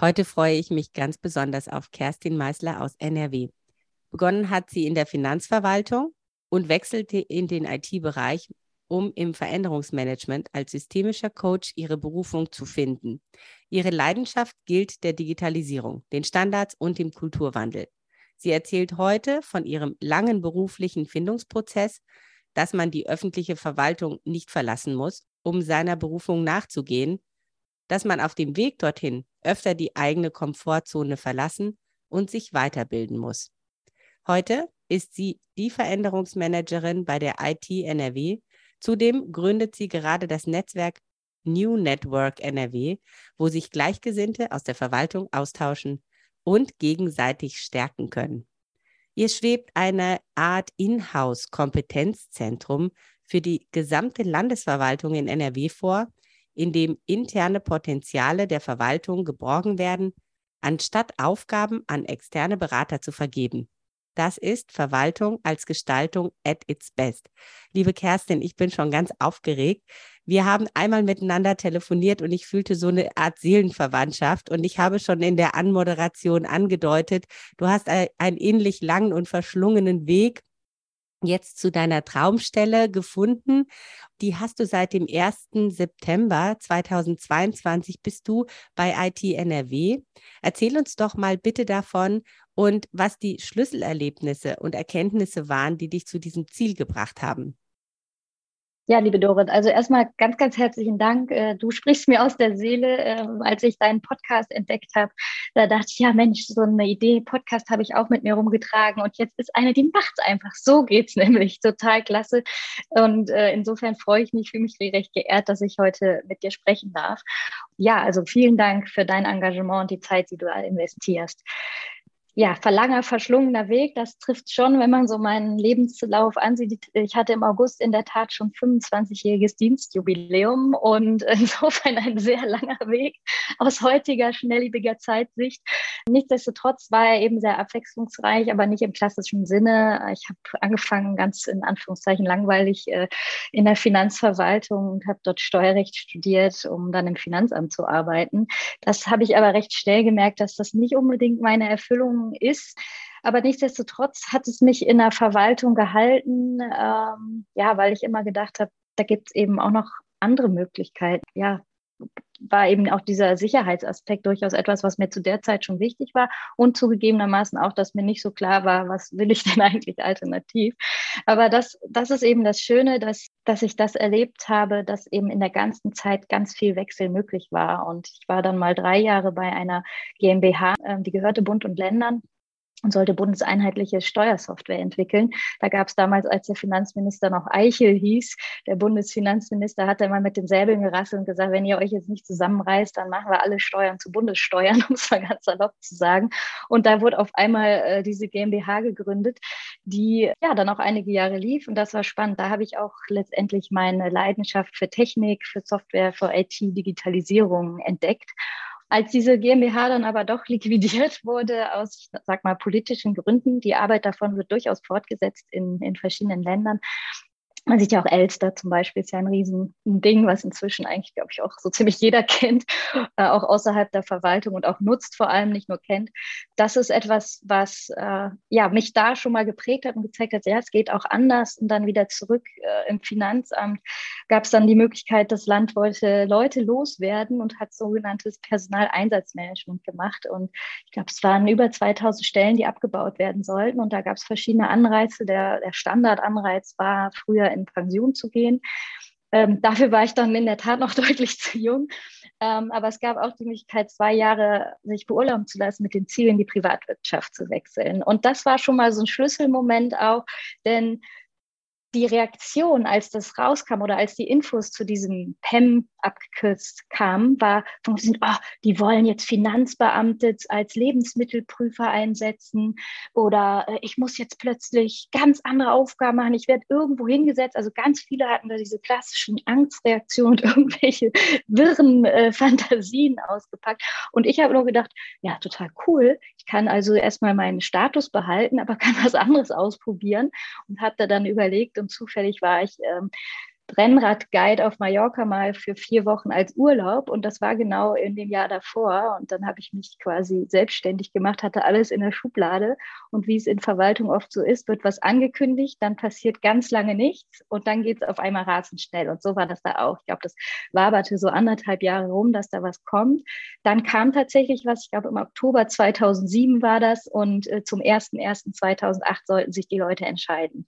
Heute freue ich mich ganz besonders auf Kerstin Meißler aus NRW. Begonnen hat sie in der Finanzverwaltung und wechselte in den IT-Bereich, um im Veränderungsmanagement als systemischer Coach ihre Berufung zu finden. Ihre Leidenschaft gilt der Digitalisierung, den Standards und dem Kulturwandel. Sie erzählt heute von ihrem langen beruflichen Findungsprozess, dass man die öffentliche Verwaltung nicht verlassen muss, um seiner Berufung nachzugehen, dass man auf dem Weg dorthin öfter die eigene Komfortzone verlassen und sich weiterbilden muss. Heute ist sie die Veränderungsmanagerin bei der IT NRW. Zudem gründet sie gerade das Netzwerk New Network NRW, wo sich Gleichgesinnte aus der Verwaltung austauschen und gegenseitig stärken können. Ihr schwebt eine Art Inhouse-Kompetenzzentrum für die gesamte Landesverwaltung in NRW vor, in dem interne Potenziale der Verwaltung geborgen werden, anstatt Aufgaben an externe Berater zu vergeben. Das ist Verwaltung als Gestaltung at its best. Liebe Kerstin, ich bin schon ganz aufgeregt. Wir haben einmal miteinander telefoniert und ich fühlte so eine Art Seelenverwandtschaft. Und ich habe schon in der Anmoderation angedeutet, du hast einen ähnlich langen und verschlungenen Weg jetzt zu deiner Traumstelle gefunden. Die hast du seit dem 1. September 2022 bist du bei IT NRW. Erzähl uns doch mal bitte davon und was die Schlüsselerlebnisse und Erkenntnisse waren, die dich zu diesem Ziel gebracht haben. Ja, liebe Dorit, also erstmal ganz, ganz herzlichen Dank. Äh, du sprichst mir aus der Seele, ähm, als ich deinen Podcast entdeckt habe. Da dachte ich, ja Mensch, so eine Idee, Podcast habe ich auch mit mir rumgetragen und jetzt ist eine, die macht es einfach. So geht's nämlich. Total klasse. Und äh, insofern freue ich mich, fühle mich recht geehrt, dass ich heute mit dir sprechen darf. Ja, also vielen Dank für dein Engagement und die Zeit, die du investierst ja, verlanger, verschlungener Weg. Das trifft schon, wenn man so meinen Lebenslauf ansieht. Ich hatte im August in der Tat schon 25-jähriges Dienstjubiläum und insofern ein sehr langer Weg aus heutiger, schnelllebiger Zeitsicht. Nichtsdestotrotz war er eben sehr abwechslungsreich, aber nicht im klassischen Sinne. Ich habe angefangen, ganz in Anführungszeichen langweilig äh, in der Finanzverwaltung und habe dort Steuerrecht studiert, um dann im Finanzamt zu arbeiten. Das habe ich aber recht schnell gemerkt, dass das nicht unbedingt meine Erfüllung ist. Aber nichtsdestotrotz hat es mich in der Verwaltung gehalten, ähm, ja, weil ich immer gedacht habe, da gibt es eben auch noch andere Möglichkeiten. Ja, war eben auch dieser Sicherheitsaspekt durchaus etwas, was mir zu der Zeit schon wichtig war und zugegebenermaßen auch, dass mir nicht so klar war, was will ich denn eigentlich alternativ. Aber das, das ist eben das Schöne, dass, dass ich das erlebt habe, dass eben in der ganzen Zeit ganz viel Wechsel möglich war. Und ich war dann mal drei Jahre bei einer GmbH, ähm, die gehörte Bund und Ländern und sollte bundeseinheitliche Steuersoftware entwickeln. Da gab es damals, als der Finanzminister noch Eichel hieß, der Bundesfinanzminister hat einmal mit den Säbeln gerasselt und gesagt, wenn ihr euch jetzt nicht zusammenreißt, dann machen wir alle Steuern zu Bundessteuern, um es mal ganz salopp zu sagen. Und da wurde auf einmal äh, diese GmbH gegründet, die ja dann auch einige Jahre lief und das war spannend. Da habe ich auch letztendlich meine Leidenschaft für Technik, für Software, für IT-Digitalisierung entdeckt. Als diese GmbH dann aber doch liquidiert wurde aus, sag mal, politischen Gründen, die Arbeit davon wird durchaus fortgesetzt in, in verschiedenen Ländern, man sieht ja auch Elster zum Beispiel, ist ja ein Riesending, was inzwischen eigentlich, glaube ich, auch so ziemlich jeder kennt, äh, auch außerhalb der Verwaltung und auch nutzt, vor allem nicht nur kennt. Das ist etwas, was äh, ja, mich da schon mal geprägt hat und gezeigt hat, ja, es geht auch anders. Und dann wieder zurück äh, im Finanzamt gab es dann die Möglichkeit, das Land wollte Leute loswerden und hat sogenanntes Personaleinsatzmanagement gemacht. Und ich glaube, es waren über 2000 Stellen, die abgebaut werden sollten. Und da gab es verschiedene Anreize. Der, der Standardanreiz war früher in Pension zu gehen. Ähm, dafür war ich dann in der Tat noch deutlich zu jung. Ähm, aber es gab auch die Möglichkeit, zwei Jahre sich beurlauben zu lassen, mit dem Ziel, in die Privatwirtschaft zu wechseln. Und das war schon mal so ein Schlüsselmoment auch, denn die Reaktion, als das rauskam oder als die Infos zu diesem PEM abgekürzt kamen, war oh, die wollen jetzt Finanzbeamte als Lebensmittelprüfer einsetzen oder äh, ich muss jetzt plötzlich ganz andere Aufgaben machen, ich werde irgendwo hingesetzt. Also ganz viele hatten da diese klassischen Angstreaktionen und irgendwelche wirren äh, Fantasien ausgepackt. Und ich habe nur gedacht, ja, total cool. Kann also erstmal meinen Status behalten, aber kann was anderes ausprobieren und habe da dann überlegt, und zufällig war ich ähm, Rennradguide auf Mallorca mal für vier Wochen als Urlaub und das war genau in dem Jahr davor und dann habe ich mich quasi selbstständig gemacht, hatte alles in der Schublade und wie es in Verwaltung oft so ist, wird was angekündigt, dann passiert ganz lange nichts und dann geht es auf einmal rasend schnell und so war das da auch. Ich glaube, das waberte so anderthalb Jahre rum, dass da was kommt. Dann kam tatsächlich was, ich glaube im Oktober 2007 war das und äh, zum 01.01.2008 sollten sich die Leute entscheiden.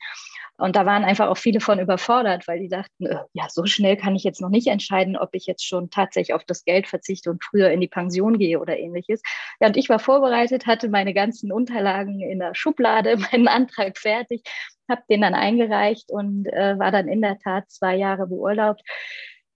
Und da waren einfach auch viele von überfordert, weil die dachten, äh, ja, so schnell kann ich jetzt noch nicht entscheiden, ob ich jetzt schon tatsächlich auf das Geld verzichte und früher in die Pension gehe oder ähnliches. Ja, und ich war vorbereitet, hatte meine ganzen Unterlagen in der Schublade, meinen Antrag fertig, habe den dann eingereicht und äh, war dann in der Tat zwei Jahre beurlaubt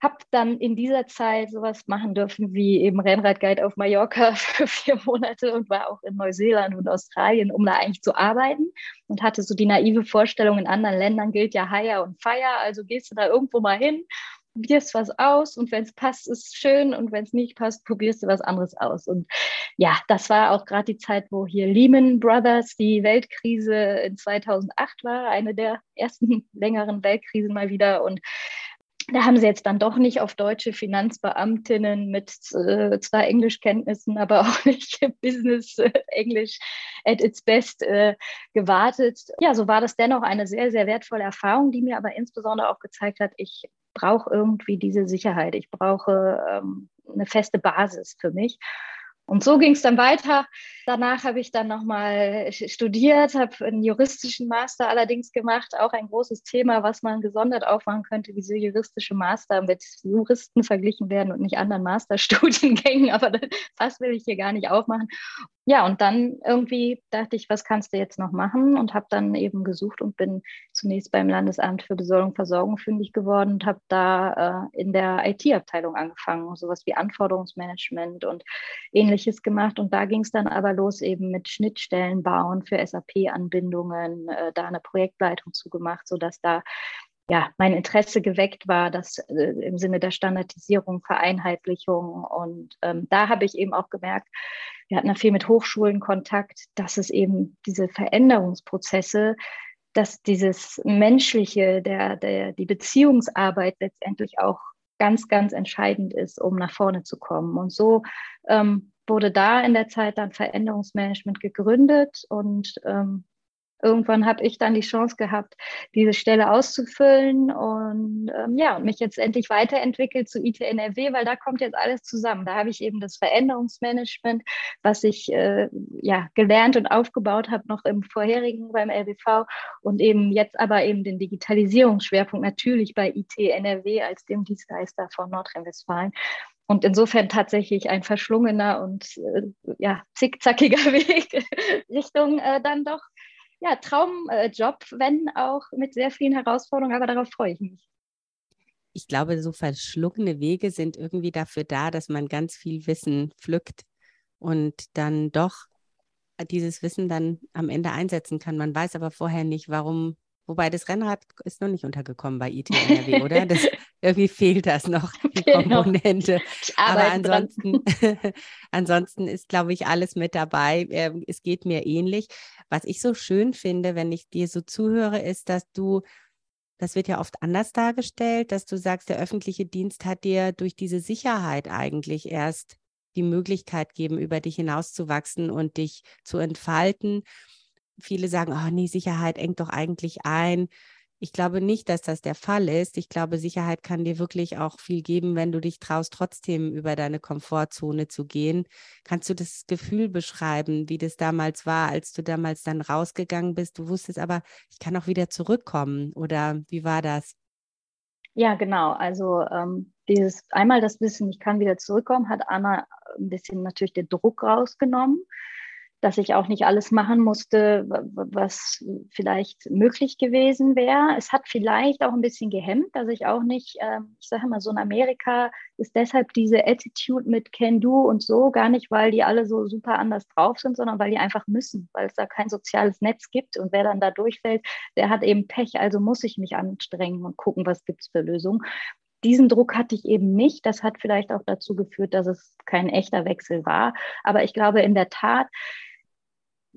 habe dann in dieser Zeit sowas machen dürfen wie eben Rennradguide auf Mallorca für vier Monate und war auch in Neuseeland und Australien, um da eigentlich zu arbeiten und hatte so die naive Vorstellung, in anderen Ländern gilt ja Hire und Fire, also gehst du da irgendwo mal hin, probierst was aus und wenn es passt, ist schön und wenn es nicht passt, probierst du was anderes aus. Und ja, das war auch gerade die Zeit, wo hier Lehman Brothers, die Weltkrise in 2008 war, eine der ersten längeren Weltkrisen mal wieder und da haben sie jetzt dann doch nicht auf deutsche Finanzbeamtinnen mit äh, zwar Englischkenntnissen, aber auch nicht Business äh, Englisch at its best äh, gewartet. Ja, so war das dennoch eine sehr, sehr wertvolle Erfahrung, die mir aber insbesondere auch gezeigt hat, ich brauche irgendwie diese Sicherheit. Ich brauche ähm, eine feste Basis für mich. Und so ging es dann weiter. Danach habe ich dann nochmal studiert, habe einen juristischen Master allerdings gemacht. Auch ein großes Thema, was man gesondert aufmachen könnte, wie so juristische Master mit Juristen verglichen werden und nicht anderen Masterstudiengängen. Aber das will ich hier gar nicht aufmachen ja, und dann irgendwie dachte ich, was kannst du jetzt noch machen? Und habe dann eben gesucht und bin zunächst beim Landesamt für Besoldung und Versorgung fündig geworden und habe da äh, in der IT-Abteilung angefangen, sowas wie Anforderungsmanagement und ähnliches gemacht. Und da ging es dann aber los eben mit Schnittstellen bauen für SAP-Anbindungen, äh, da eine Projektleitung zugemacht, sodass da ja, mein Interesse geweckt war, das äh, im Sinne der Standardisierung, Vereinheitlichung. Und ähm, da habe ich eben auch gemerkt, wir hatten da viel mit Hochschulen Kontakt, dass es eben diese Veränderungsprozesse, dass dieses Menschliche, der, der, die Beziehungsarbeit letztendlich auch ganz, ganz entscheidend ist, um nach vorne zu kommen. Und so ähm, wurde da in der Zeit dann Veränderungsmanagement gegründet und ähm, irgendwann habe ich dann die Chance gehabt, diese Stelle auszufüllen und ähm, ja, mich jetzt endlich weiterentwickelt zu ITNRW, weil da kommt jetzt alles zusammen. Da habe ich eben das Veränderungsmanagement, was ich äh, ja gelernt und aufgebaut habe noch im vorherigen beim LBV und eben jetzt aber eben den Digitalisierungsschwerpunkt natürlich bei ITNRW als dem Dienstleister von Nordrhein-Westfalen. Und insofern tatsächlich ein verschlungener und äh, ja, zickzackiger Weg Richtung äh, dann doch ja, Traumjob, wenn auch mit sehr vielen Herausforderungen, aber darauf freue ich mich. Ich glaube, so verschlungene Wege sind irgendwie dafür da, dass man ganz viel Wissen pflückt und dann doch dieses Wissen dann am Ende einsetzen kann. Man weiß aber vorher nicht, warum Wobei das Rennrad ist noch nicht untergekommen bei ITNRW, oder? Das, irgendwie fehlt das noch, die Komponente. Aber ansonsten, ansonsten ist, glaube ich, alles mit dabei. Ähm, es geht mir ähnlich. Was ich so schön finde, wenn ich dir so zuhöre, ist, dass du, das wird ja oft anders dargestellt, dass du sagst, der öffentliche Dienst hat dir durch diese Sicherheit eigentlich erst die Möglichkeit geben, über dich hinauszuwachsen und dich zu entfalten viele sagen, oh nee, Sicherheit engt doch eigentlich ein. Ich glaube nicht, dass das der Fall ist. Ich glaube, Sicherheit kann dir wirklich auch viel geben, wenn du dich traust, trotzdem über deine Komfortzone zu gehen. Kannst du das Gefühl beschreiben, wie das damals war, als du damals dann rausgegangen bist? Du wusstest aber, ich kann auch wieder zurückkommen. Oder wie war das? Ja, genau. Also ähm, dieses einmal das Wissen, ich kann wieder zurückkommen, hat Anna ein bisschen natürlich den Druck rausgenommen dass ich auch nicht alles machen musste, was vielleicht möglich gewesen wäre. Es hat vielleicht auch ein bisschen gehemmt, dass ich auch nicht, äh, ich sage immer so in Amerika ist deshalb diese Attitude mit Can Do und so gar nicht, weil die alle so super anders drauf sind, sondern weil die einfach müssen, weil es da kein soziales Netz gibt und wer dann da durchfällt, der hat eben Pech, also muss ich mich anstrengen und gucken, was gibt es für Lösungen diesen Druck hatte ich eben nicht. Das hat vielleicht auch dazu geführt, dass es kein echter Wechsel war. Aber ich glaube in der Tat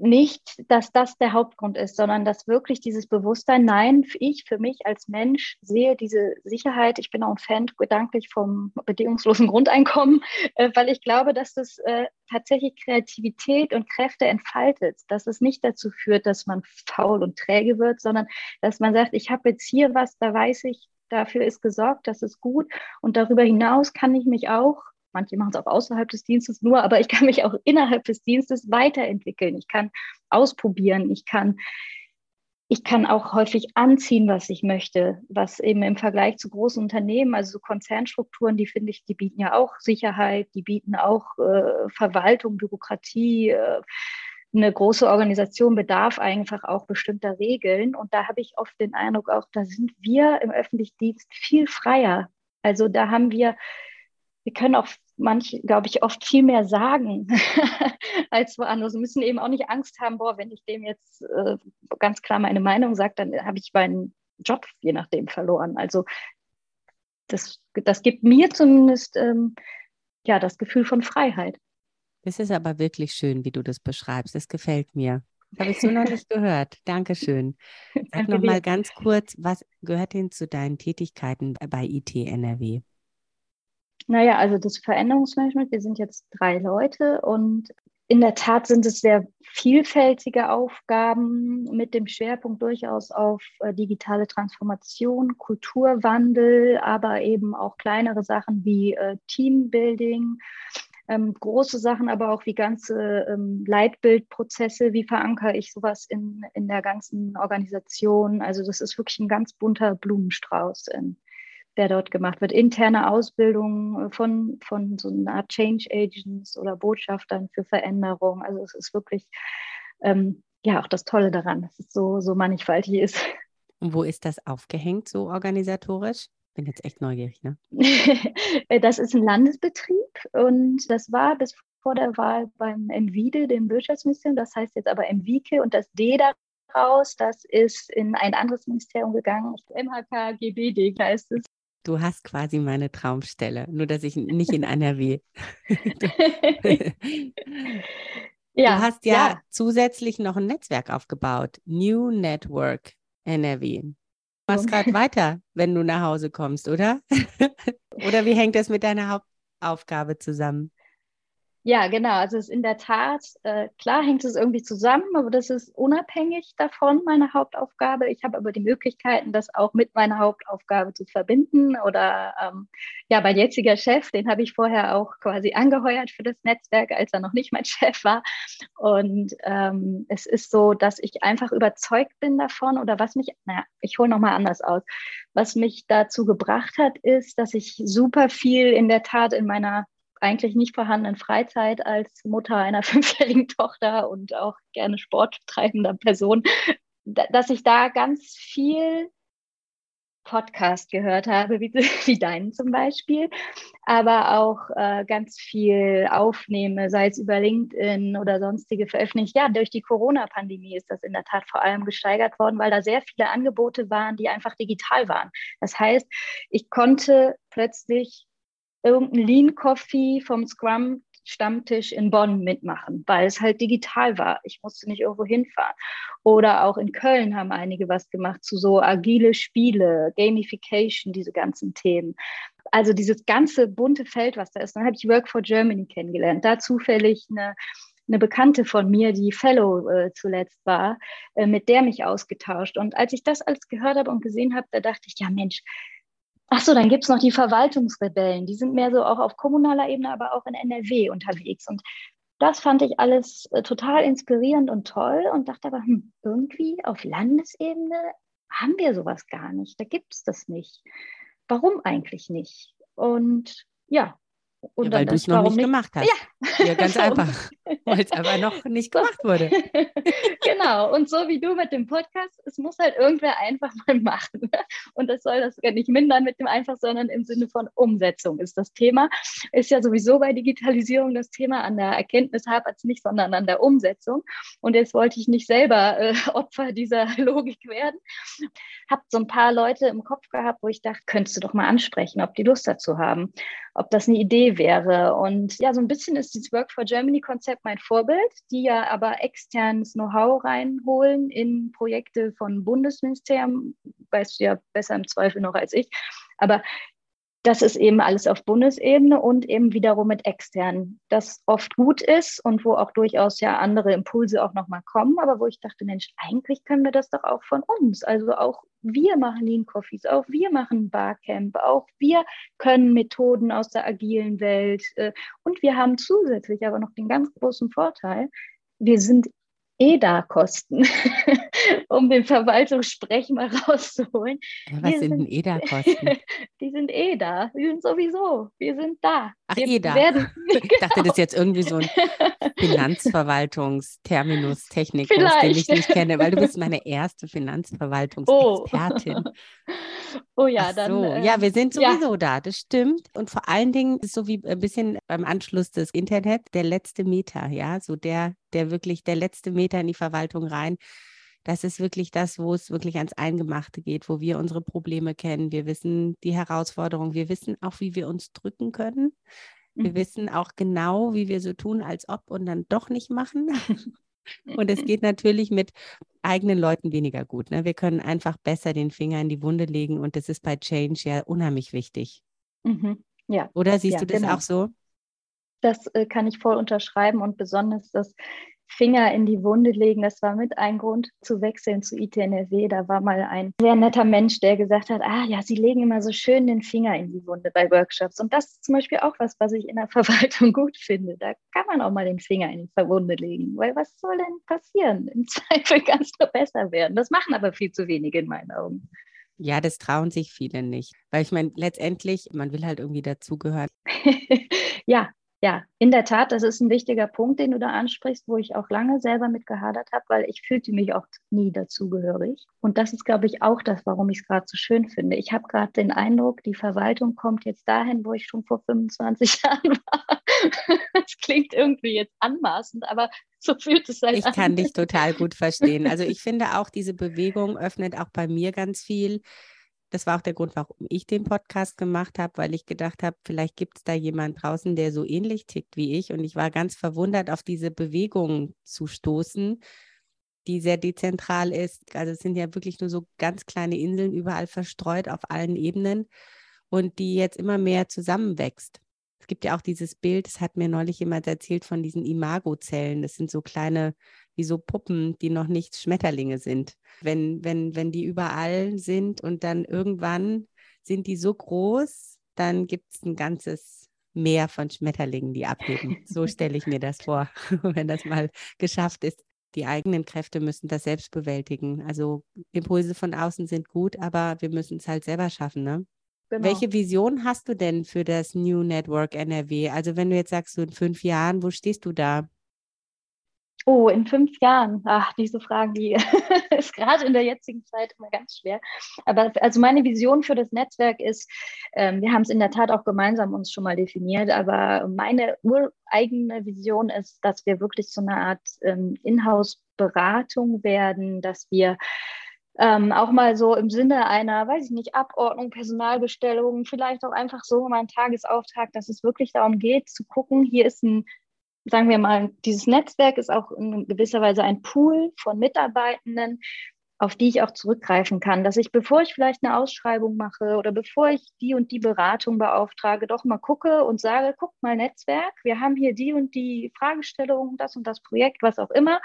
nicht, dass das der Hauptgrund ist, sondern dass wirklich dieses Bewusstsein, nein, ich für mich als Mensch sehe diese Sicherheit. Ich bin auch ein Fan gedanklich vom bedingungslosen Grundeinkommen, äh, weil ich glaube, dass das äh, tatsächlich Kreativität und Kräfte entfaltet, dass es nicht dazu führt, dass man faul und träge wird, sondern dass man sagt, ich habe jetzt hier was, da weiß ich, dafür ist gesorgt, das ist gut. Und darüber hinaus kann ich mich auch, manche machen es auch außerhalb des Dienstes nur, aber ich kann mich auch innerhalb des Dienstes weiterentwickeln. Ich kann ausprobieren, ich kann ich kann auch häufig anziehen, was ich möchte, was eben im Vergleich zu großen Unternehmen, also so Konzernstrukturen, die finde ich, die bieten ja auch Sicherheit, die bieten auch äh, Verwaltung, Bürokratie, äh, eine große Organisation bedarf einfach auch bestimmter Regeln. Und da habe ich oft den Eindruck, auch da sind wir im öffentlichen Dienst viel freier. Also da haben wir, wir können auch manche, glaube ich, oft viel mehr sagen als woanders. Wir müssen eben auch nicht Angst haben, boah, wenn ich dem jetzt äh, ganz klar meine Meinung sage, dann habe ich meinen Job je nachdem verloren. Also das, das gibt mir zumindest ähm, ja das Gefühl von Freiheit. Das ist aber wirklich schön, wie du das beschreibst. Das gefällt mir. Habe ich so noch nicht gehört. Dankeschön. Sag Danke noch mal ganz kurz, was gehört denn zu deinen Tätigkeiten bei IT NRW? Naja, also das Veränderungsmanagement, wir sind jetzt drei Leute und in der Tat sind es sehr vielfältige Aufgaben mit dem Schwerpunkt durchaus auf äh, digitale Transformation, Kulturwandel, aber eben auch kleinere Sachen wie äh, Teambuilding, ähm, große Sachen, aber auch wie ganze ähm, Leitbildprozesse, wie verankere ich sowas in, in der ganzen Organisation. Also das ist wirklich ein ganz bunter Blumenstrauß, in, der dort gemacht wird. Interne Ausbildung von, von so einer Art Change Agents oder Botschaftern für Veränderung. Also es ist wirklich ähm, ja auch das Tolle daran, dass es so, so mannigfaltig ist. Und wo ist das aufgehängt, so organisatorisch? bin jetzt echt neugierig, ne? das ist ein Landesbetrieb und das war bis vor der Wahl beim MWIDE, dem Wirtschaftsministerium. Das heißt jetzt aber MWIKE und das D daraus, das ist in ein anderes Ministerium gegangen. MHK GBD heißt es. Du hast quasi meine Traumstelle, nur dass ich nicht in NRW. ja, du hast ja, ja, zusätzlich noch ein Netzwerk aufgebaut, New Network NRW machst gerade weiter, wenn du nach Hause kommst, oder? oder wie hängt das mit deiner Hauptaufgabe zusammen? Ja, genau. Also es ist in der Tat, äh, klar hängt es irgendwie zusammen, aber das ist unabhängig davon, meine Hauptaufgabe. Ich habe aber die Möglichkeiten, das auch mit meiner Hauptaufgabe zu verbinden. Oder ähm, ja, mein jetziger Chef, den habe ich vorher auch quasi angeheuert für das Netzwerk, als er noch nicht mein Chef war. Und ähm, es ist so, dass ich einfach überzeugt bin davon oder was mich, naja, ich hole nochmal anders aus. Was mich dazu gebracht hat, ist, dass ich super viel in der Tat in meiner eigentlich nicht vorhandenen Freizeit als Mutter einer fünfjährigen Tochter und auch gerne sporttreibender Person, dass ich da ganz viel Podcast gehört habe, wie, wie deinen zum Beispiel, aber auch äh, ganz viel aufnehme, sei es über LinkedIn oder sonstige Veröffentlichungen. Ja, durch die Corona-Pandemie ist das in der Tat vor allem gesteigert worden, weil da sehr viele Angebote waren, die einfach digital waren. Das heißt, ich konnte plötzlich irgendein Lean Coffee vom Scrum Stammtisch in Bonn mitmachen, weil es halt digital war. Ich musste nicht irgendwo hinfahren. Oder auch in Köln haben einige was gemacht zu so agile Spiele, Gamification, diese ganzen Themen. Also dieses ganze bunte Feld, was da ist. Dann habe ich Work for Germany kennengelernt. Da zufällig eine eine Bekannte von mir, die Fellow äh, zuletzt war, äh, mit der mich ausgetauscht. Und als ich das alles gehört habe und gesehen habe, da dachte ich, ja Mensch, Ach so, dann gibt es noch die Verwaltungsrebellen. Die sind mehr so auch auf kommunaler Ebene, aber auch in NRW unterwegs. Und das fand ich alles äh, total inspirierend und toll und dachte aber, hm, irgendwie auf Landesebene haben wir sowas gar nicht. Da gibt es das nicht. Warum eigentlich nicht? Und ja. Und ja, weil du es noch nicht, nicht gemacht hast. Ja, ja ganz einfach. Weil es aber noch nicht gemacht wurde. genau. Und so wie du mit dem Podcast, es muss halt irgendwer einfach mal machen. Und das soll das gar nicht mindern mit dem einfach, sondern im Sinne von Umsetzung ist das Thema. Ist ja sowieso bei Digitalisierung das Thema. An der Erkenntnis hapert es nicht, sondern an der Umsetzung. Und jetzt wollte ich nicht selber äh, Opfer dieser Logik werden. Hab so ein paar Leute im Kopf gehabt, wo ich dachte, könntest du doch mal ansprechen, ob die Lust dazu haben, ob das eine Idee wäre. Und ja, so ein bisschen ist dieses Work for Germany Konzept mein Vorbild, die ja aber externes Know-how reinholen in Projekte von Bundesministerium, weißt du ja besser im Zweifel noch als ich. Aber das ist eben alles auf Bundesebene und eben wiederum mit externen, das oft gut ist und wo auch durchaus ja andere Impulse auch nochmal kommen, aber wo ich dachte, Mensch, eigentlich können wir das doch auch von uns. Also auch wir machen Lean Coffees, auch wir machen Barcamp, auch wir können Methoden aus der agilen Welt äh, und wir haben zusätzlich aber noch den ganz großen Vorteil, wir sind EDA-Kosten, um den Verwaltungssprech mal rauszuholen. Ja, was wir sind, sind EDA-Kosten? Die sind EDA, die sind sowieso, wir sind da. Ach, wir EDA. Werden, ich genau. dachte, das ist jetzt irgendwie so ein Finanzverwaltungsterminus, Technikus, den ich nicht kenne, weil du bist meine erste Finanzverwaltungsexpertin. Oh, oh ja, Ach dann. So. Äh, ja, wir sind sowieso ja. da, das stimmt. Und vor allen Dingen ist so wie ein bisschen beim Anschluss des Internet der letzte Meter, ja, so der, der wirklich der letzte Meter in die Verwaltung rein. Das ist wirklich das, wo es wirklich ans Eingemachte geht, wo wir unsere Probleme kennen. Wir wissen die Herausforderungen. Wir wissen auch, wie wir uns drücken können. Wir mhm. wissen auch genau, wie wir so tun, als ob und dann doch nicht machen. und es geht natürlich mit eigenen Leuten weniger gut. Ne? Wir können einfach besser den Finger in die Wunde legen und das ist bei Change ja unheimlich wichtig. Mhm. Ja. Oder siehst ja, du das genau. auch so? Das äh, kann ich voll unterschreiben und besonders das Finger in die Wunde legen. Das war mit ein Grund zu wechseln zu ITNRW. Da war mal ein sehr netter Mensch, der gesagt hat, ah ja, Sie legen immer so schön den Finger in die Wunde bei Workshops. Und das ist zum Beispiel auch was, was ich in der Verwaltung gut finde. Da kann man auch mal den Finger in die Wunde legen. Weil was soll denn passieren? Im Zweifel kann es nur besser werden. Das machen aber viel zu wenige in meinen Augen. Ja, das trauen sich viele nicht. Weil ich meine, letztendlich, man will halt irgendwie dazugehören. ja, ja, in der Tat, das ist ein wichtiger Punkt, den du da ansprichst, wo ich auch lange selber mit gehadert habe, weil ich fühlte mich auch nie dazugehörig. Und das ist, glaube ich, auch das, warum ich es gerade so schön finde. Ich habe gerade den Eindruck, die Verwaltung kommt jetzt dahin, wo ich schon vor 25 Jahren war. Das klingt irgendwie jetzt anmaßend, aber so fühlt es halt ich an. Ich kann dich total gut verstehen. Also ich finde auch, diese Bewegung öffnet auch bei mir ganz viel das war auch der Grund, warum ich den Podcast gemacht habe, weil ich gedacht habe, vielleicht gibt es da jemand draußen, der so ähnlich tickt wie ich. Und ich war ganz verwundert, auf diese Bewegung zu stoßen, die sehr dezentral ist. Also es sind ja wirklich nur so ganz kleine Inseln überall verstreut auf allen Ebenen und die jetzt immer mehr zusammenwächst. Es gibt ja auch dieses Bild, das hat mir neulich jemand erzählt von diesen Imagozellen. Das sind so kleine wie so Puppen, die noch nicht Schmetterlinge sind. Wenn, wenn, wenn die überall sind und dann irgendwann sind die so groß, dann gibt es ein ganzes Meer von Schmetterlingen, die abheben. So stelle ich mir das vor, wenn das mal geschafft ist. Die eigenen Kräfte müssen das selbst bewältigen. Also Impulse von außen sind gut, aber wir müssen es halt selber schaffen, ne? Genau. Welche Vision hast du denn für das New Network NRW? Also wenn du jetzt sagst, so in fünf Jahren, wo stehst du da? Oh, in fünf Jahren. Ach, diese Frage, die ist gerade in der jetzigen Zeit immer ganz schwer. Aber also meine Vision für das Netzwerk ist, ähm, wir haben es in der Tat auch gemeinsam uns schon mal definiert, aber meine ureigene Vision ist, dass wir wirklich so eine Art ähm, Inhouse-Beratung werden, dass wir ähm, auch mal so im Sinne einer, weiß ich nicht, Abordnung, Personalbestellung, vielleicht auch einfach so mal ein Tagesauftrag, dass es wirklich darum geht, zu gucken, hier ist ein sagen wir mal, dieses Netzwerk ist auch in gewisser Weise ein Pool von Mitarbeitenden, auf die ich auch zurückgreifen kann, dass ich, bevor ich vielleicht eine Ausschreibung mache oder bevor ich die und die Beratung beauftrage, doch mal gucke und sage, guck mal Netzwerk, wir haben hier die und die Fragestellung, das und das Projekt, was auch immer.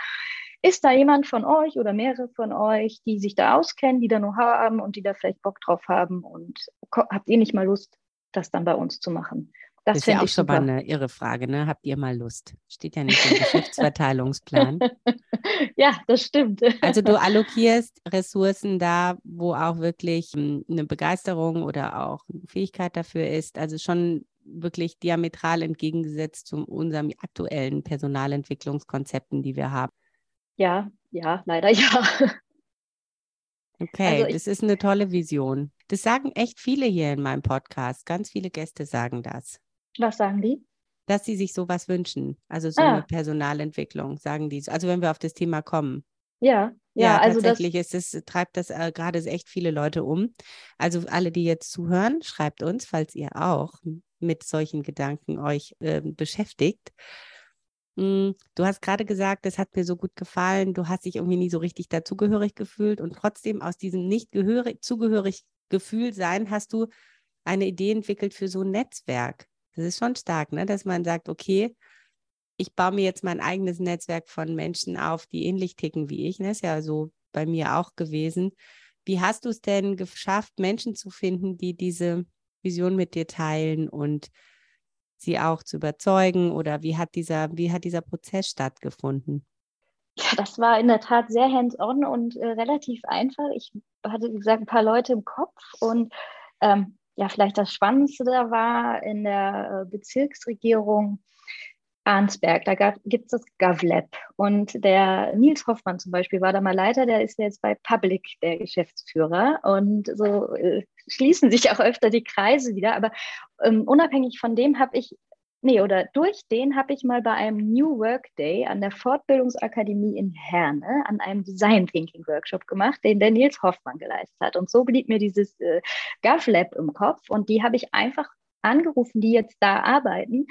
Ist da jemand von euch oder mehrere von euch, die sich da auskennen, die da Know-how haben und die da vielleicht Bock drauf haben und habt ihr nicht mal Lust, das dann bei uns zu machen? Das, das ist ja auch schon mal eine irre Frage, ne? Habt ihr mal Lust? Steht ja nicht im Geschäftsverteilungsplan. ja, das stimmt. Also du allokierst Ressourcen da, wo auch wirklich hm, eine Begeisterung oder auch eine Fähigkeit dafür ist. Also schon wirklich diametral entgegengesetzt zu unseren aktuellen Personalentwicklungskonzepten, die wir haben. Ja, ja, leider ja. Okay, also das ist eine tolle Vision. Das sagen echt viele hier in meinem Podcast. Ganz viele Gäste sagen das. Was sagen die? Dass sie sich sowas wünschen. Also so ah. eine Personalentwicklung, sagen die. Also wenn wir auf das Thema kommen. Ja, ja, ja also tatsächlich ist es, treibt das äh, gerade echt viele Leute um. Also alle, die jetzt zuhören, schreibt uns, falls ihr auch mit solchen Gedanken euch äh, beschäftigt. Hm, du hast gerade gesagt, das hat mir so gut gefallen. Du hast dich irgendwie nie so richtig dazugehörig gefühlt und trotzdem aus diesem nicht gehörig, zugehörig Gefühl sein, hast du eine Idee entwickelt für so ein Netzwerk. Das ist schon stark, ne? dass man sagt, okay, ich baue mir jetzt mein eigenes Netzwerk von Menschen auf, die ähnlich ticken wie ich. Das ne? ist ja so bei mir auch gewesen. Wie hast du es denn geschafft, Menschen zu finden, die diese Vision mit dir teilen und sie auch zu überzeugen? Oder wie hat dieser, wie hat dieser Prozess stattgefunden? Ja, das war in der Tat sehr hands-on und äh, relativ einfach. Ich hatte, wie gesagt, ein paar Leute im Kopf und ähm, ja, vielleicht das Spannendste da war in der äh, Bezirksregierung Arnsberg, da gibt es das GovLab. Und der Nils Hoffmann zum Beispiel war da mal Leiter, der ist jetzt bei Public der Geschäftsführer. Und so äh, schließen sich auch öfter die Kreise wieder. Aber ähm, unabhängig von dem habe ich, nee, oder durch den habe ich mal bei einem New Work Day an der Fortbildungsakademie in Herne an einem Design Thinking Workshop gemacht, den der Nils Hoffmann geleistet hat. Und so blieb mir dieses äh, GovLab im Kopf. Und die habe ich einfach angerufen, die jetzt da arbeiten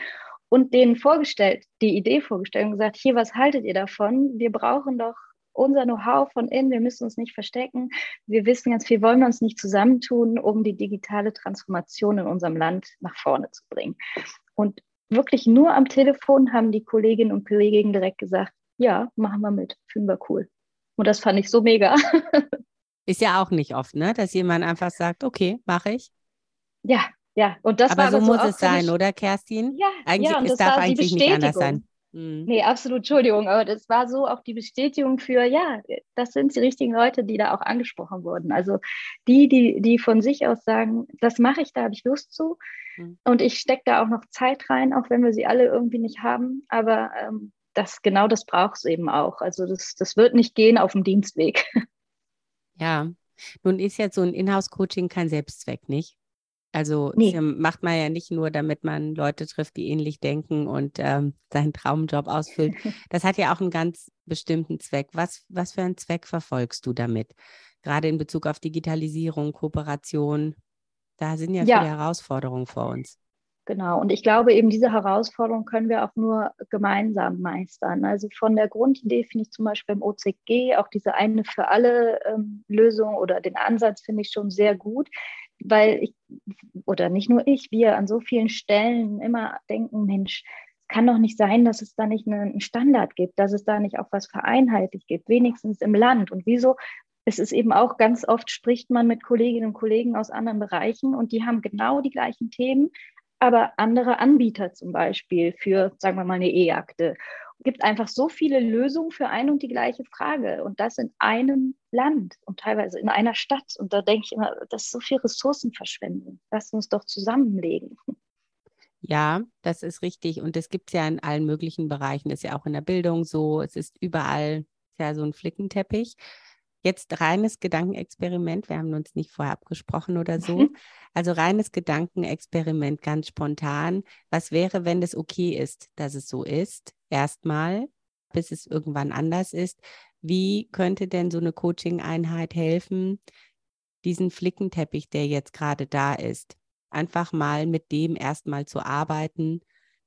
und denen vorgestellt, die Idee vorgestellt und gesagt, hier, was haltet ihr davon? Wir brauchen doch unser Know-how von innen, wir müssen uns nicht verstecken. Wir wissen ganz viel, wollen wir uns nicht zusammentun, um die digitale Transformation in unserem Land nach vorne zu bringen. Und wirklich nur am Telefon haben die Kolleginnen und Kollegen direkt gesagt, ja, machen wir mit, finden wir cool. Und das fand ich so mega. Ist ja auch nicht oft, ne? dass jemand einfach sagt, okay, mache ich. Ja, ja, und das aber war so aber muss es sein, oder Kerstin? Ja, eigentlich, ja, es darf eigentlich nicht anders sein. Mhm. Nee, absolut, Entschuldigung, aber das war so auch die Bestätigung für, ja, das sind die richtigen Leute, die da auch angesprochen wurden. Also die, die, die von sich aus sagen, das mache ich, da habe ich Lust zu. Mhm. Und ich stecke da auch noch Zeit rein, auch wenn wir sie alle irgendwie nicht haben. Aber ähm, das, genau das braucht es eben auch. Also das, das wird nicht gehen auf dem Dienstweg. Ja, nun ist jetzt so ein Inhouse-Coaching kein Selbstzweck, nicht? Also nee. macht man ja nicht nur, damit man Leute trifft, die ähnlich denken und ähm, seinen Traumjob ausfüllt. Das hat ja auch einen ganz bestimmten Zweck. Was, was für einen Zweck verfolgst du damit? Gerade in Bezug auf Digitalisierung, Kooperation. Da sind ja, ja. viele Herausforderungen vor uns. Genau, und ich glaube, eben diese Herausforderung können wir auch nur gemeinsam meistern. Also von der Grundidee finde ich zum Beispiel beim OCG auch diese eine für alle ähm, Lösung oder den Ansatz finde ich schon sehr gut weil ich, oder nicht nur ich, wir an so vielen Stellen immer denken, Mensch, es kann doch nicht sein, dass es da nicht einen Standard gibt, dass es da nicht auch was vereinheitlich gibt, wenigstens im Land. Und wieso? Es ist eben auch ganz oft spricht man mit Kolleginnen und Kollegen aus anderen Bereichen und die haben genau die gleichen Themen, aber andere Anbieter zum Beispiel für, sagen wir mal, eine E-Akte gibt einfach so viele Lösungen für eine und die gleiche Frage und das in einem Land und teilweise in einer Stadt. Und da denke ich immer, das ist so viel Ressourcenverschwendung. Lass uns doch zusammenlegen. Ja, das ist richtig. Und es gibt es ja in allen möglichen Bereichen. Das ist ja auch in der Bildung so. Es ist überall ja so ein Flickenteppich. Jetzt reines Gedankenexperiment. Wir haben uns nicht vorher abgesprochen oder so. Mhm. Also reines Gedankenexperiment, ganz spontan. Was wäre, wenn es okay ist, dass es so ist? Erstmal, bis es irgendwann anders ist. Wie könnte denn so eine Coaching-Einheit helfen, diesen Flickenteppich, der jetzt gerade da ist, einfach mal mit dem erstmal zu arbeiten,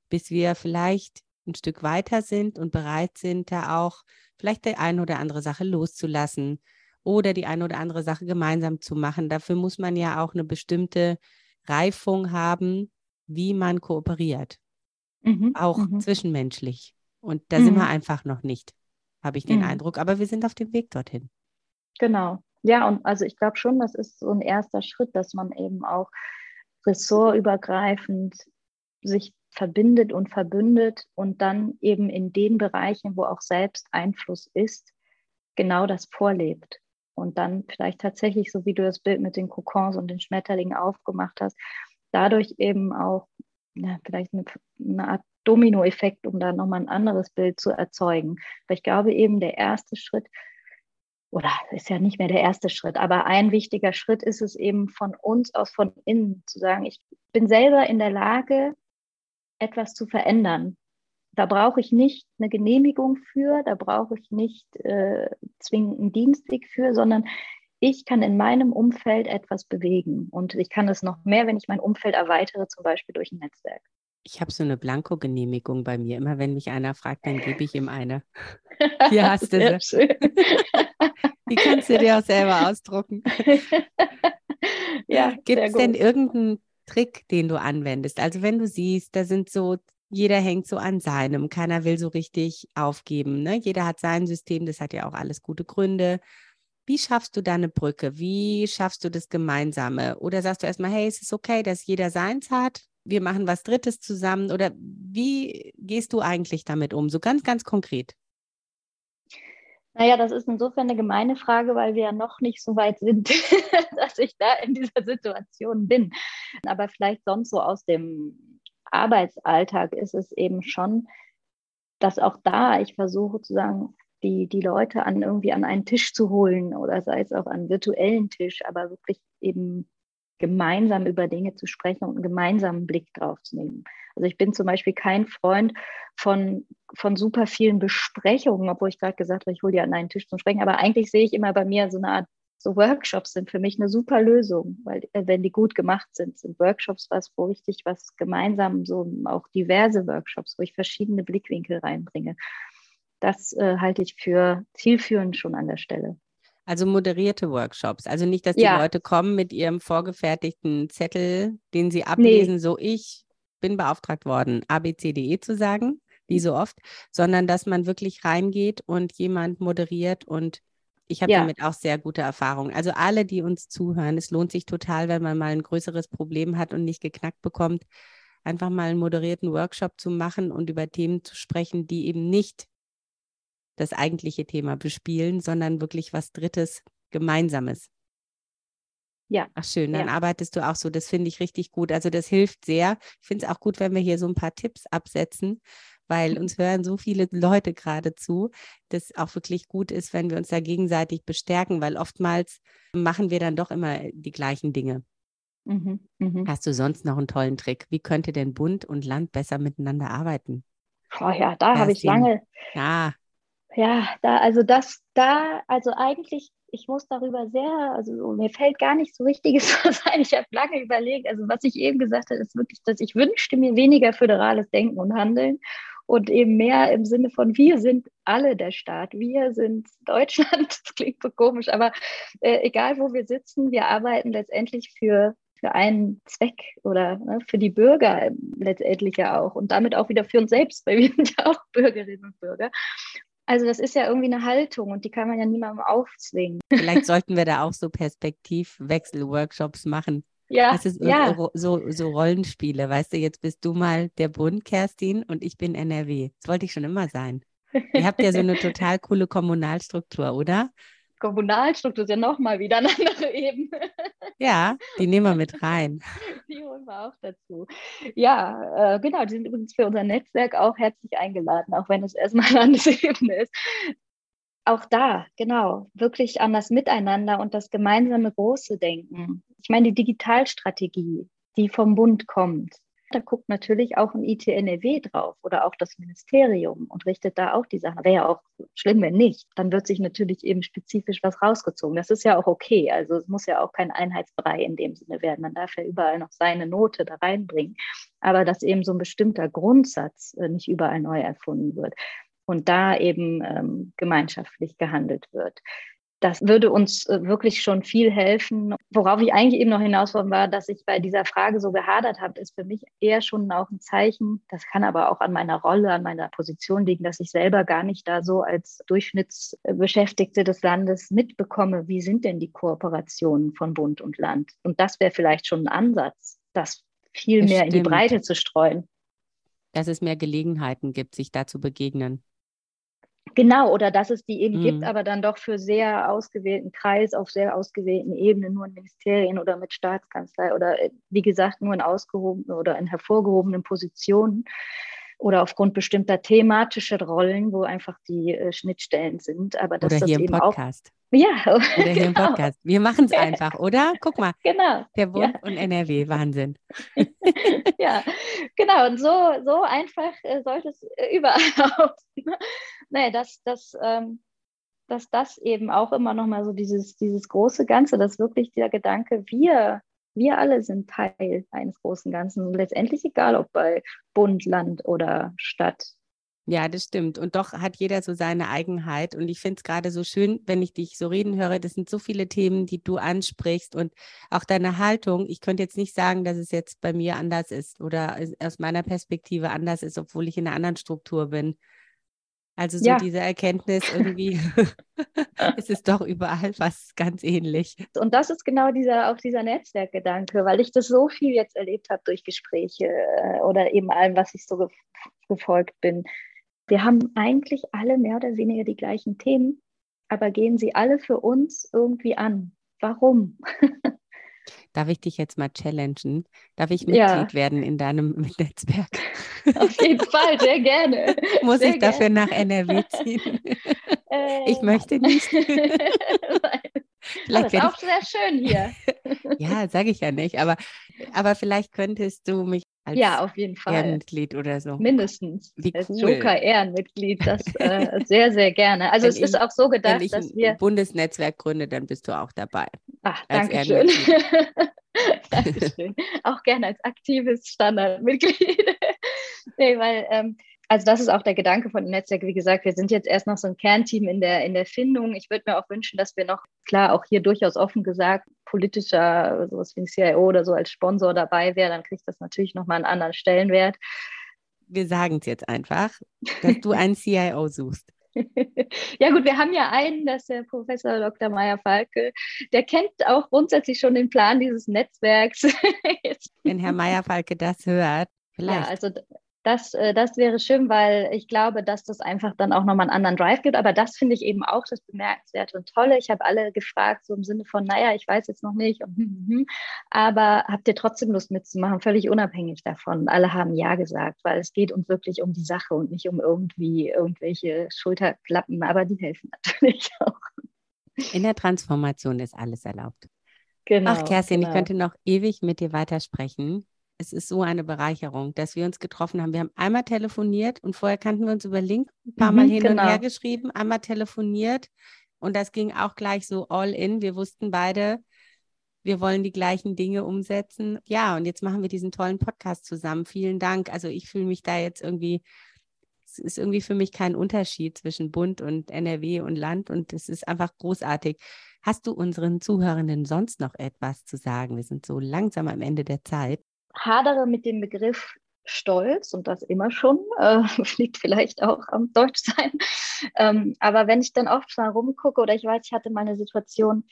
bis wir vielleicht ein Stück weiter sind und bereit sind, da auch vielleicht die eine oder andere Sache loszulassen oder die eine oder andere Sache gemeinsam zu machen. Dafür muss man ja auch eine bestimmte Reifung haben, wie man kooperiert, mhm, auch mhm. zwischenmenschlich. Und da mhm. sind wir einfach noch nicht, habe ich den mhm. Eindruck. Aber wir sind auf dem Weg dorthin. Genau. Ja, und also ich glaube schon, das ist so ein erster Schritt, dass man eben auch ressortübergreifend sich verbindet und verbündet und dann eben in den Bereichen, wo auch selbst Einfluss ist, genau das vorlebt. Und dann vielleicht tatsächlich, so wie du das Bild mit den Kokons und den Schmetterlingen aufgemacht hast, dadurch eben auch ja, vielleicht eine, eine Art Dominoeffekt, um da nochmal ein anderes Bild zu erzeugen. Aber ich glaube eben, der erste Schritt, oder ist ja nicht mehr der erste Schritt, aber ein wichtiger Schritt ist es eben von uns aus, von innen zu sagen, ich bin selber in der Lage, etwas zu verändern. Da brauche ich nicht eine Genehmigung für, da brauche ich nicht äh, zwingend einen Dienstweg für, sondern ich kann in meinem Umfeld etwas bewegen. Und ich kann es noch mehr, wenn ich mein Umfeld erweitere, zum Beispiel durch ein Netzwerk. Ich habe so eine Blanko-Genehmigung bei mir. Immer wenn mich einer fragt, dann gebe ich ihm eine. Hier hast du sie. Die kannst du dir auch selber ausdrucken. ja, Gibt es denn irgendeinen Trick, den du anwendest? Also wenn du siehst, da sind so, jeder hängt so an seinem, keiner will so richtig aufgeben. Ne? Jeder hat sein System, das hat ja auch alles gute Gründe. Wie schaffst du da eine Brücke? Wie schaffst du das Gemeinsame? Oder sagst du erstmal, hey, es ist okay, dass jeder seins hat, wir machen was Drittes zusammen? Oder wie gehst du eigentlich damit um? So ganz, ganz konkret. Naja, das ist insofern eine gemeine Frage, weil wir ja noch nicht so weit sind, dass ich da in dieser Situation bin. Aber vielleicht sonst so aus dem Arbeitsalltag ist es eben schon, dass auch da ich versuche zu sagen, die, die Leute an irgendwie an einen Tisch zu holen oder sei es auch an einen virtuellen Tisch, aber wirklich eben gemeinsam über Dinge zu sprechen und einen gemeinsamen Blick drauf zu nehmen. Also ich bin zum Beispiel kein Freund von, von super vielen Besprechungen, obwohl ich gerade gesagt habe, ich hole die an einen Tisch zum Sprechen. Aber eigentlich sehe ich immer bei mir so eine Art, so Workshops sind für mich eine super Lösung, weil äh, wenn die gut gemacht sind, sind Workshops was, wo richtig was gemeinsam, so auch diverse Workshops, wo ich verschiedene Blickwinkel reinbringe. Das äh, halte ich für zielführend schon an der Stelle. Also moderierte Workshops. Also nicht, dass die ja. Leute kommen mit ihrem vorgefertigten Zettel, den sie ablesen, nee. so ich bin beauftragt worden, ABCDE zu sagen, wie so oft, sondern dass man wirklich reingeht und jemand moderiert und ich habe ja. damit auch sehr gute Erfahrungen. Also alle, die uns zuhören, es lohnt sich total, wenn man mal ein größeres Problem hat und nicht geknackt bekommt, einfach mal einen moderierten Workshop zu machen und über Themen zu sprechen, die eben nicht das eigentliche Thema bespielen, sondern wirklich was Drittes, Gemeinsames. Ja. Ach schön, dann ja. arbeitest du auch so. Das finde ich richtig gut. Also das hilft sehr. Ich finde es auch gut, wenn wir hier so ein paar Tipps absetzen, weil uns hören so viele Leute gerade zu, dass auch wirklich gut ist, wenn wir uns da gegenseitig bestärken, weil oftmals machen wir dann doch immer die gleichen Dinge. Mhm, mh. Hast du sonst noch einen tollen Trick? Wie könnte denn Bund und Land besser miteinander arbeiten? Oh ja, da habe ich lange. Ja. Ja, da, also das, da, also eigentlich, ich muss darüber sehr, also mir fällt gar nicht so richtiges was ein. Ich habe lange überlegt, also was ich eben gesagt habe, ist wirklich, dass ich wünschte mir weniger föderales Denken und Handeln und eben mehr im Sinne von wir sind alle der Staat, wir sind Deutschland. Das klingt so komisch, aber äh, egal wo wir sitzen, wir arbeiten letztendlich für für einen Zweck oder ne, für die Bürger letztendlich ja auch und damit auch wieder für uns selbst, weil wir sind ja auch Bürgerinnen und Bürger. Also das ist ja irgendwie eine Haltung und die kann man ja niemandem aufzwingen. Vielleicht sollten wir da auch so Perspektivwechsel-Workshops machen. Ja, das ist ja. So, so Rollenspiele. Weißt du, jetzt bist du mal der Bund, Kerstin, und ich bin NRW. Das wollte ich schon immer sein. Ihr habt ja so eine total coole Kommunalstruktur, oder? Kommunalstruktur ist ja nochmal wieder eine andere Ebene. Ja, die nehmen wir mit rein. Die holen wir auch dazu. Ja, äh, genau, die sind übrigens für unser Netzwerk auch herzlich eingeladen, auch wenn es erstmal eine andere Ebene ist. Auch da, genau, wirklich an das Miteinander und das gemeinsame Große denken. Ich meine, die Digitalstrategie, die vom Bund kommt, da guckt natürlich auch ein ITNRW drauf oder auch das Ministerium und richtet da auch die Sachen. Wäre ja auch schlimm, wenn nicht. Dann wird sich natürlich eben spezifisch was rausgezogen. Das ist ja auch okay. Also es muss ja auch kein Einheitsbrei in dem Sinne werden. Man darf ja überall noch seine Note da reinbringen. Aber dass eben so ein bestimmter Grundsatz äh, nicht überall neu erfunden wird und da eben ähm, gemeinschaftlich gehandelt wird. Das würde uns äh, wirklich schon viel helfen. Worauf ich eigentlich eben noch hinaus wollte, war, dass ich bei dieser Frage so gehadert habe, ist für mich eher schon auch ein Zeichen. Das kann aber auch an meiner Rolle, an meiner Position liegen, dass ich selber gar nicht da so als Durchschnittsbeschäftigte des Landes mitbekomme, wie sind denn die Kooperationen von Bund und Land. Und das wäre vielleicht schon ein Ansatz, das viel das mehr stimmt. in die Breite zu streuen. Dass es mehr Gelegenheiten gibt, sich da zu begegnen. Genau, oder dass es die eben mhm. gibt, aber dann doch für sehr ausgewählten Kreis, auf sehr ausgewählten Ebenen, nur in Ministerien oder mit Staatskanzlei oder äh, wie gesagt nur in ausgehobenen oder in hervorgehobenen Positionen oder aufgrund bestimmter thematischer Rollen, wo einfach die äh, Schnittstellen sind. Aber dass oder das hier eben im Podcast. Auch, ja, oder hier genau. im Podcast. Wir machen es einfach, oder? Guck mal. Genau. Der Bund ja. und NRW, Wahnsinn. ja, genau. Und so, so einfach äh, sollte es äh, überall aussehen. naja, dass, dass, ähm, dass das eben auch immer nochmal so dieses, dieses große Ganze, dass wirklich der Gedanke, wir wir alle sind Teil eines großen Ganzen. Und letztendlich egal, ob bei Bund, Land oder Stadt. Ja, das stimmt. Und doch hat jeder so seine Eigenheit. Und ich finde es gerade so schön, wenn ich dich so reden höre. Das sind so viele Themen, die du ansprichst und auch deine Haltung. Ich könnte jetzt nicht sagen, dass es jetzt bei mir anders ist oder aus meiner Perspektive anders ist, obwohl ich in einer anderen Struktur bin. Also so ja. diese Erkenntnis irgendwie, es ist doch überall was ganz ähnlich. Und das ist genau dieser, auch dieser Netzwerkgedanke, weil ich das so viel jetzt erlebt habe durch Gespräche äh, oder eben allem, was ich so gefolgt bin. Wir haben eigentlich alle mehr oder weniger die gleichen Themen, aber gehen sie alle für uns irgendwie an. Warum? Darf ich dich jetzt mal challengen? Darf ich Mitglied ja. werden in deinem Netzwerk? Auf jeden Fall, sehr gerne. Muss sehr ich dafür gerne. nach NRW ziehen? Äh, ich möchte nicht. vielleicht aber ist auch sehr schön hier. ja, sage ich ja nicht, aber, aber vielleicht könntest du mich als ja, auf jeden Fall. Ehrenmitglied oder so. Mindestens. Wie als cool. Joker-Ehrenmitglied, das äh, sehr, sehr gerne. Also wenn es ich, ist auch so gedacht, wenn ich dass wir. Ein Bundesnetzwerk gründe, dann bist du auch dabei. Ach, danke schön. Dankeschön. Auch gerne als aktives Standardmitglied. nee, weil ähm, also das ist auch der Gedanke von dem Netzwerk. Wie gesagt, wir sind jetzt erst noch so ein Kernteam in der, in der Findung. Ich würde mir auch wünschen, dass wir noch, klar, auch hier durchaus offen gesagt, politischer, sowas wie ein CIO oder so als Sponsor dabei wäre, dann kriegt das natürlich nochmal einen anderen Stellenwert. Wir sagen es jetzt einfach, dass du einen CIO suchst. ja gut, wir haben ja einen, das ist der Professor Dr. Meyer-Falke. Der kennt auch grundsätzlich schon den Plan dieses Netzwerks. Wenn Herr Meyer-Falke das hört, vielleicht. Ja, also das, äh, das wäre schön, weil ich glaube, dass das einfach dann auch nochmal einen anderen Drive gibt. Aber das finde ich eben auch das Bemerkenswerte und Tolle. Ich habe alle gefragt, so im Sinne von, naja, ich weiß jetzt noch nicht, hm, hm, hm. aber habt ihr trotzdem Lust mitzumachen, völlig unabhängig davon. Alle haben Ja gesagt, weil es geht uns wirklich um die Sache und nicht um irgendwie irgendwelche Schulterklappen, aber die helfen natürlich auch. In der Transformation ist alles erlaubt. Genau, Ach, Kerstin, genau. ich könnte noch ewig mit dir weitersprechen es ist so eine Bereicherung, dass wir uns getroffen haben. Wir haben einmal telefoniert und vorher kannten wir uns über Link ein paar Mal mhm, hin genau. und her geschrieben, einmal telefoniert und das ging auch gleich so all in. Wir wussten beide, wir wollen die gleichen Dinge umsetzen. Ja, und jetzt machen wir diesen tollen Podcast zusammen. Vielen Dank. Also ich fühle mich da jetzt irgendwie, es ist irgendwie für mich kein Unterschied zwischen Bund und NRW und Land und es ist einfach großartig. Hast du unseren Zuhörenden sonst noch etwas zu sagen? Wir sind so langsam am Ende der Zeit hadere mit dem Begriff Stolz und das immer schon, äh, liegt vielleicht auch am Deutschsein. Ähm, aber wenn ich dann oft mal rumgucke oder ich weiß, ich hatte mal eine Situation,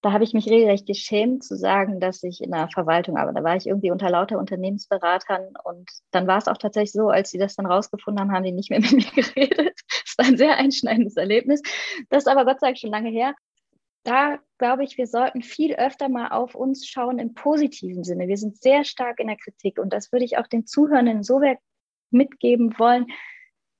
da habe ich mich regelrecht geschämt zu sagen, dass ich in der Verwaltung arbeite. Da war ich irgendwie unter lauter Unternehmensberatern und dann war es auch tatsächlich so, als sie das dann rausgefunden haben, haben die nicht mehr mit mir geredet. Es war ein sehr einschneidendes Erlebnis. Das ist aber Gott sei Dank schon lange her da glaube ich, wir sollten viel öfter mal auf uns schauen im positiven Sinne. Wir sind sehr stark in der Kritik und das würde ich auch den Zuhörenden so mitgeben wollen.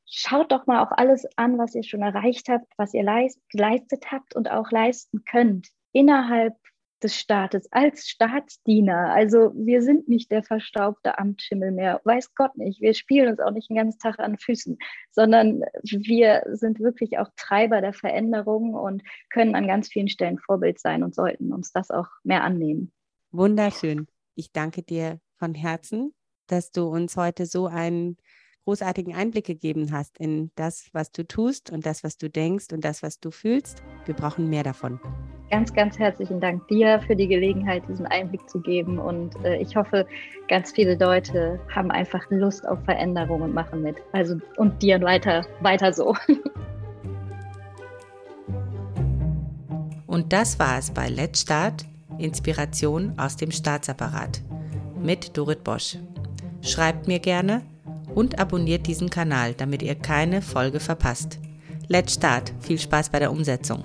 Schaut doch mal auch alles an, was ihr schon erreicht habt, was ihr leist, geleistet habt und auch leisten könnt innerhalb des Staates als Staatsdiener. Also wir sind nicht der verstaubte Amtsschimmel mehr, weiß Gott nicht. Wir spielen uns auch nicht den ganzen Tag an Füßen, sondern wir sind wirklich auch Treiber der Veränderung und können an ganz vielen Stellen Vorbild sein und sollten uns das auch mehr annehmen. Wunderschön. Ich danke dir von Herzen, dass du uns heute so einen großartigen Einblick gegeben hast in das, was du tust und das, was du denkst und das, was du fühlst. Wir brauchen mehr davon. Ganz, ganz herzlichen Dank dir für die Gelegenheit, diesen Einblick zu geben. Und äh, ich hoffe, ganz viele Leute haben einfach Lust auf Veränderung und machen mit. Also und dir weiter, weiter so. Und das war es bei Let's Start, Inspiration aus dem Staatsapparat mit Dorit Bosch. Schreibt mir gerne und abonniert diesen Kanal, damit ihr keine Folge verpasst. let's start. Viel Spaß bei der Umsetzung.